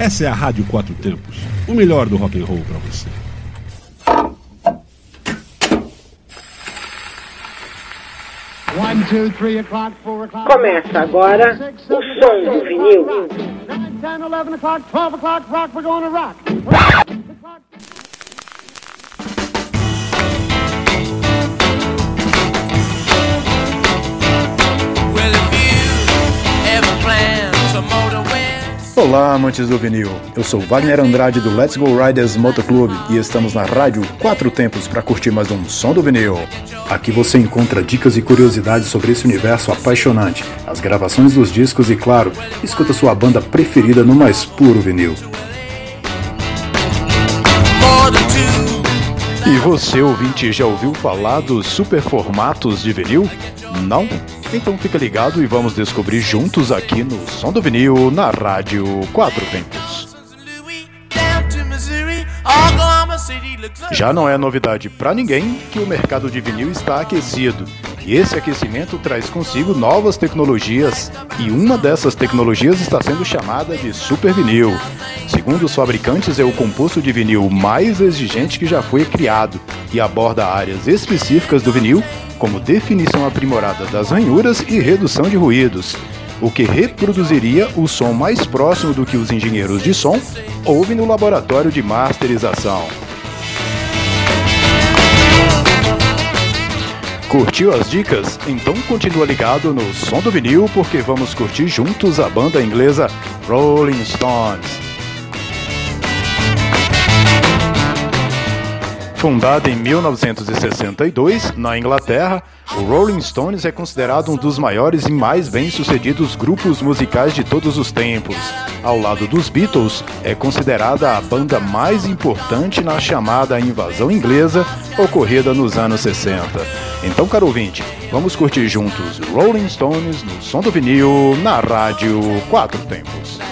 Essa é a Rádio Quatro Tempos, o melhor do rock and roll para você. Começa agora o som do vinil. 10, 11 o'clock, 12 o'clock, rock, we're going to rock. Olá, amantes do vinil. Eu sou Wagner Andrade do Let's Go Riders Motoclube e estamos na rádio Quatro Tempos para curtir mais um som do vinil. Aqui você encontra dicas e curiosidades sobre esse universo apaixonante, as gravações dos discos e, claro, escuta sua banda preferida no mais puro vinil. E você, ouvinte, já ouviu falar dos super formatos de vinil? Não? Então fica ligado e vamos descobrir juntos aqui no Som do Vinil, na Rádio Quatro Tempos. Já não é novidade para ninguém que o mercado de vinil está aquecido. E esse aquecimento traz consigo novas tecnologias, e uma dessas tecnologias está sendo chamada de super vinil. Segundo os fabricantes, é o composto de vinil mais exigente que já foi criado e aborda áreas específicas do vinil como definição aprimorada das ranhuras e redução de ruídos, o que reproduziria o som mais próximo do que os engenheiros de som ouvem no laboratório de masterização. Curtiu as dicas? Então continua ligado no som do vinil porque vamos curtir juntos a banda inglesa Rolling Stones. Fundada em 1962 na Inglaterra, o Rolling Stones é considerado um dos maiores e mais bem-sucedidos grupos musicais de todos os tempos. Ao lado dos Beatles, é considerada a banda mais importante na chamada invasão inglesa ocorrida nos anos 60. Então, caro ouvinte, vamos curtir juntos Rolling Stones no som do vinil na rádio Quatro Tempos.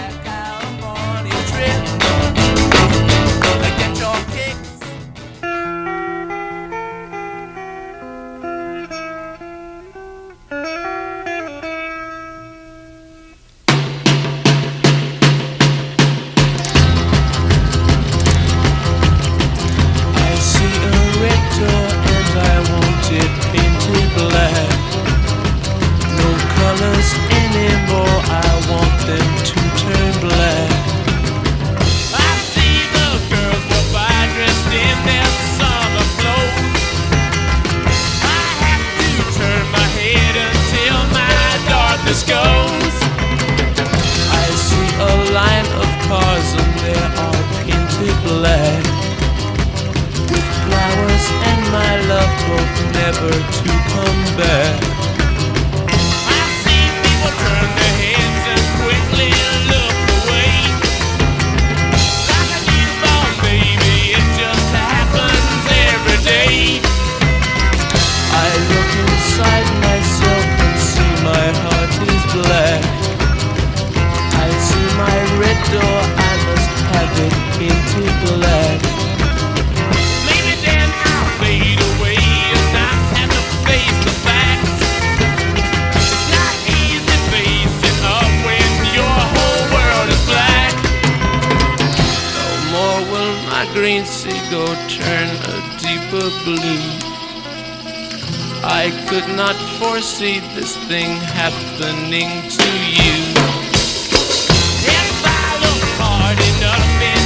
green seagull turn a deeper blue. I could not foresee this thing happening to you. If I look hard enough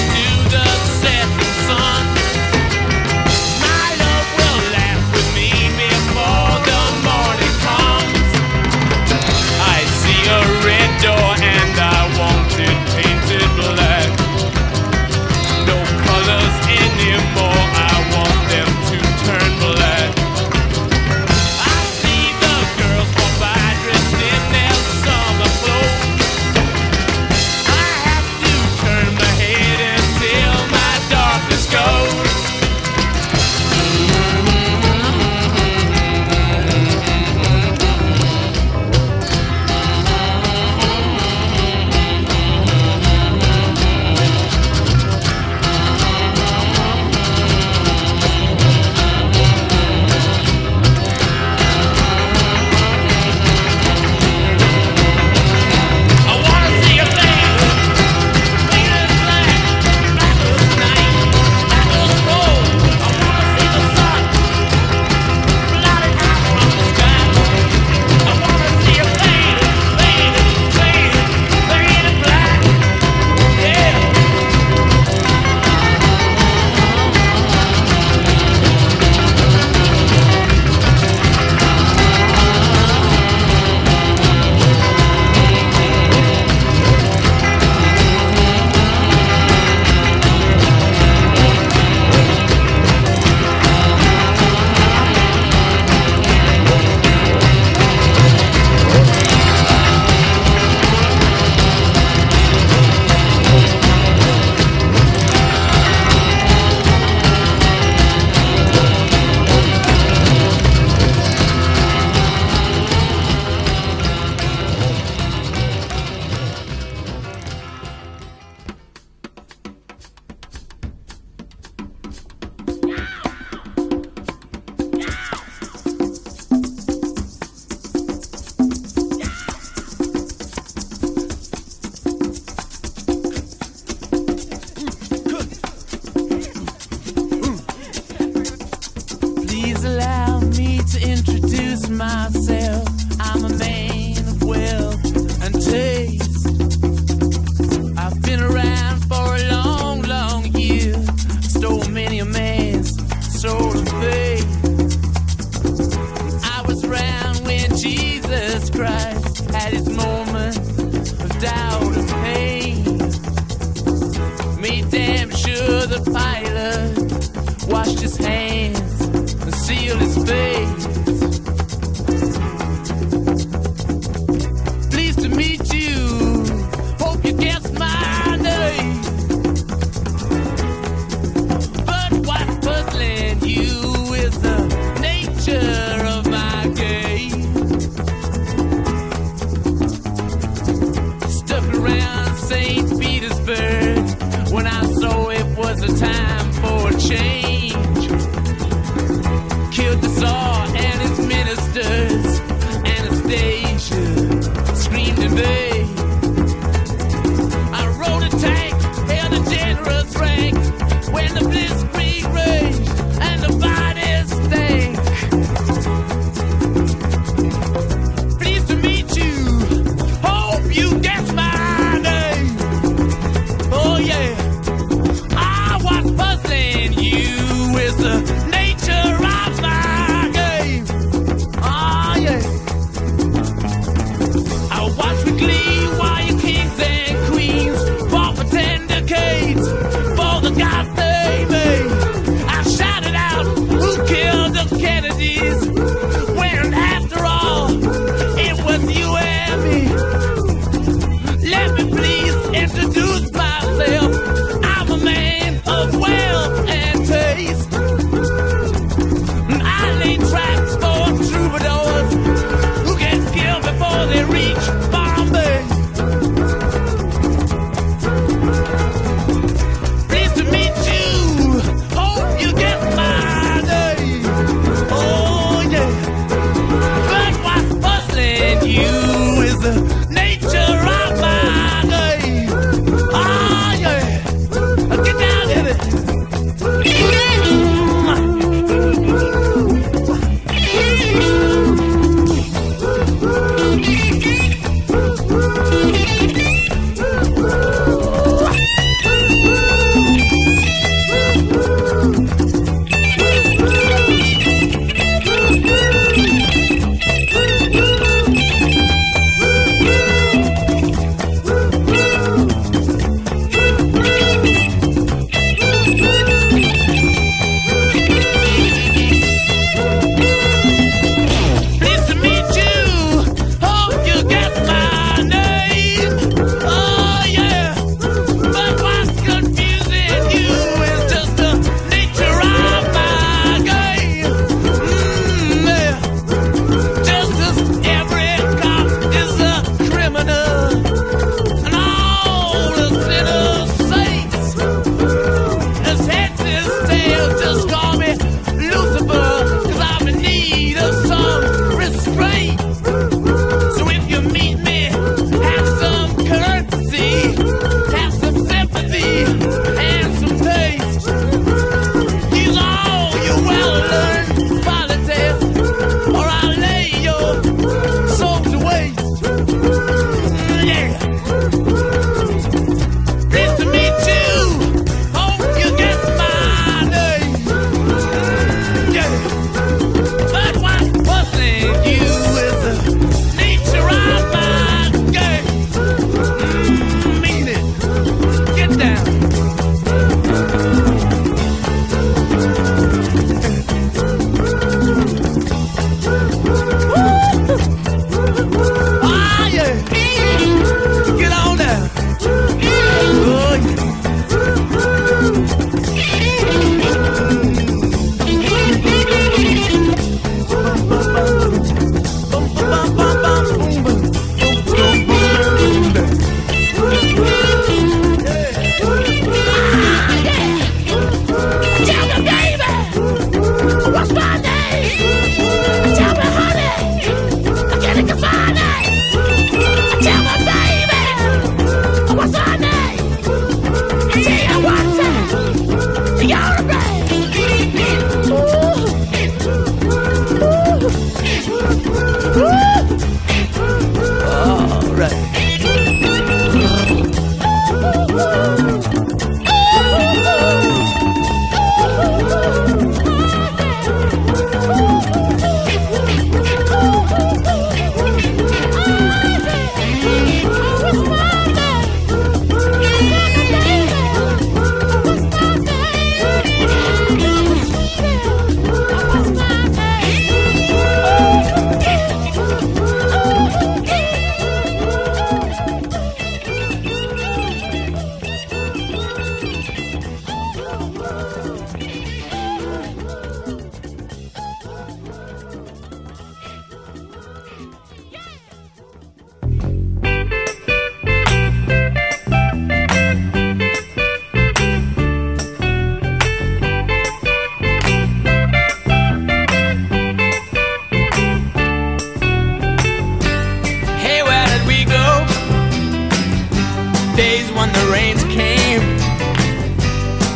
when the rains came.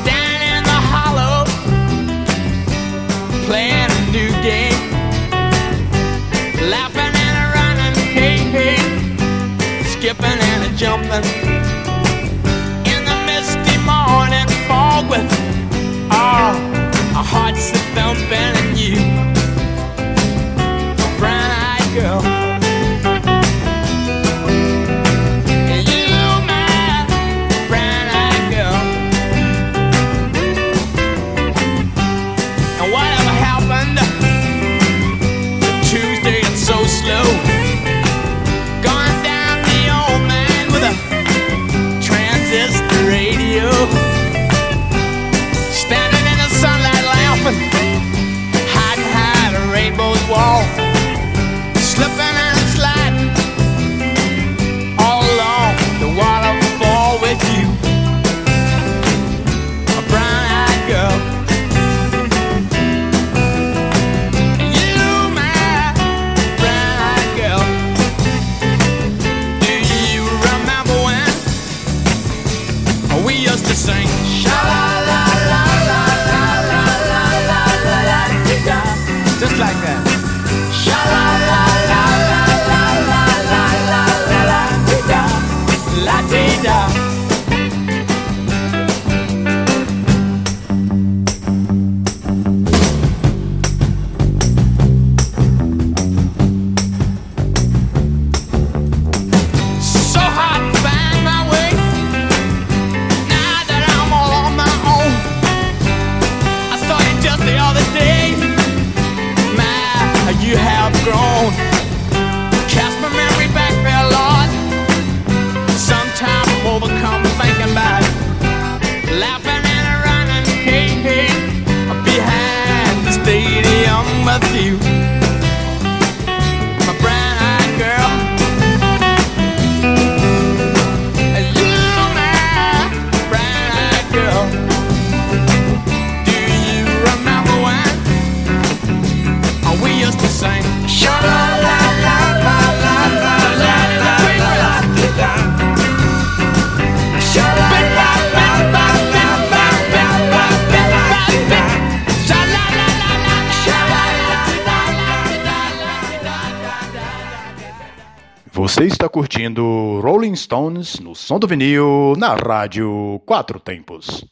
Down in the hollow, playing a new game, laughing and a running, hey, hey, skipping and a jumping. In the misty morning fog with oh, our hearts thumping and you. we used to sing. Shout out. Você está curtindo Rolling Stones no som do vinil na Rádio Quatro Tempos.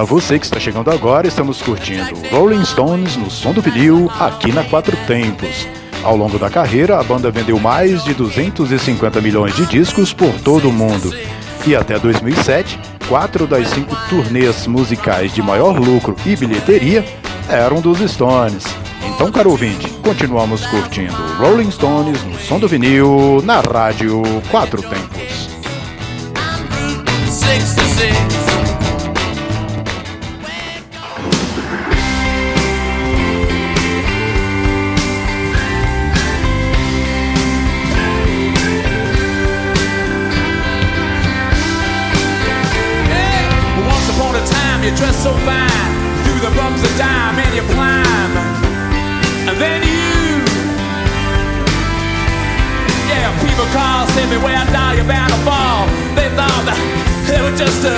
Para você que está chegando agora, estamos curtindo Rolling Stones no som do vinil aqui na Quatro Tempos. Ao longo da carreira, a banda vendeu mais de 250 milhões de discos por todo o mundo. E até 2007, quatro das cinco turnês musicais de maior lucro e bilheteria eram dos Stones. Então, caro ouvinte, continuamos curtindo Rolling Stones no som do vinil na rádio Quatro Tempos. You dressed so fine. Through the bumps of time and you climb. And then you yeah people call say me where down you're bound to fall. They thought that they were just uh,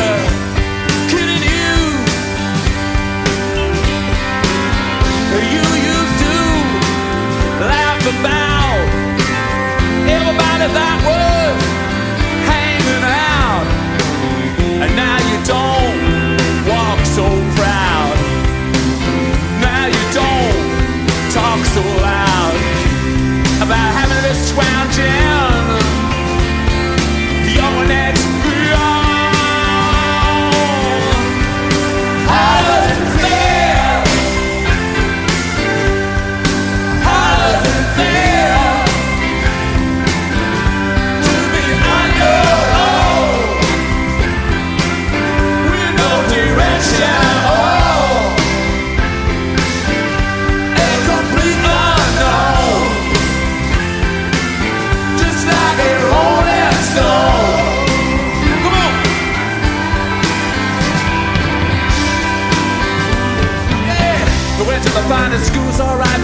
kidding you. You used to laugh about everybody that down.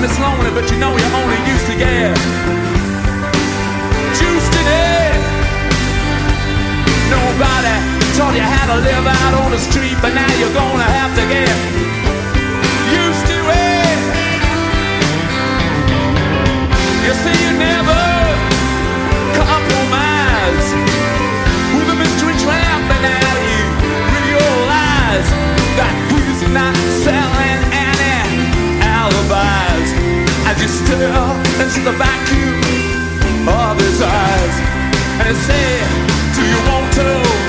Schools, alright, Lonely, but you know you only used to get juiced in it. Nobody taught you how to live out on the street, but now you're gonna have to get used to it. You see, you never compromise with a mystery tramp, and now you realize that he's not you stare into the vacuum of his eyes, and say, Do you want to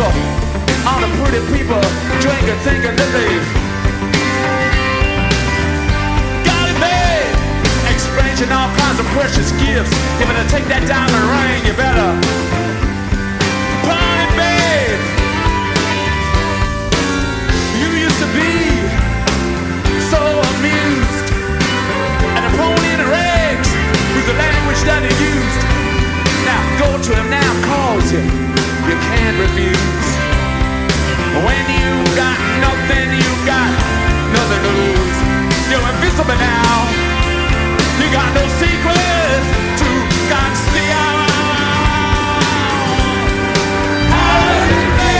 people, all the pretty people, drink and think and live. Got it babe?" Exchanging all kinds of precious gifts. If you take that diamond ring, you better. Party, babe! You used to be so amused. Rags the language that used. Now him now, calls you can't refuse. When you got nothing, you got nothing to lose. You're invisible now. You got no secrets to conceal. How does it feel?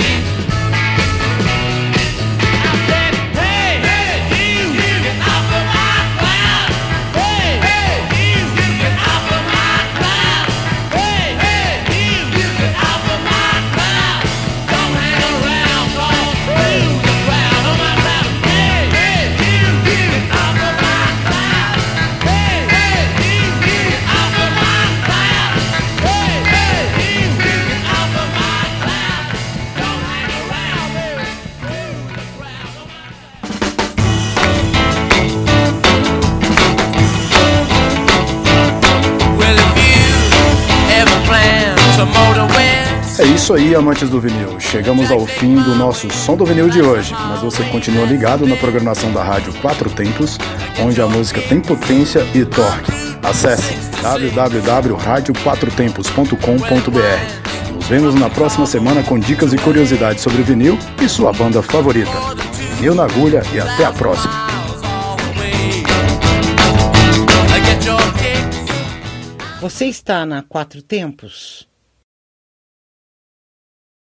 free. Isso aí, amantes do vinil. Chegamos ao fim do nosso Som do Vinil de hoje, mas você continua ligado na programação da Rádio Quatro Tempos, onde a música tem potência e torque. Acesse www.radioquatrotempos.com.br. Nos vemos na próxima semana com dicas e curiosidades sobre vinil e sua banda favorita. Vinil na agulha e até a próxima. Você está na Quatro Tempos?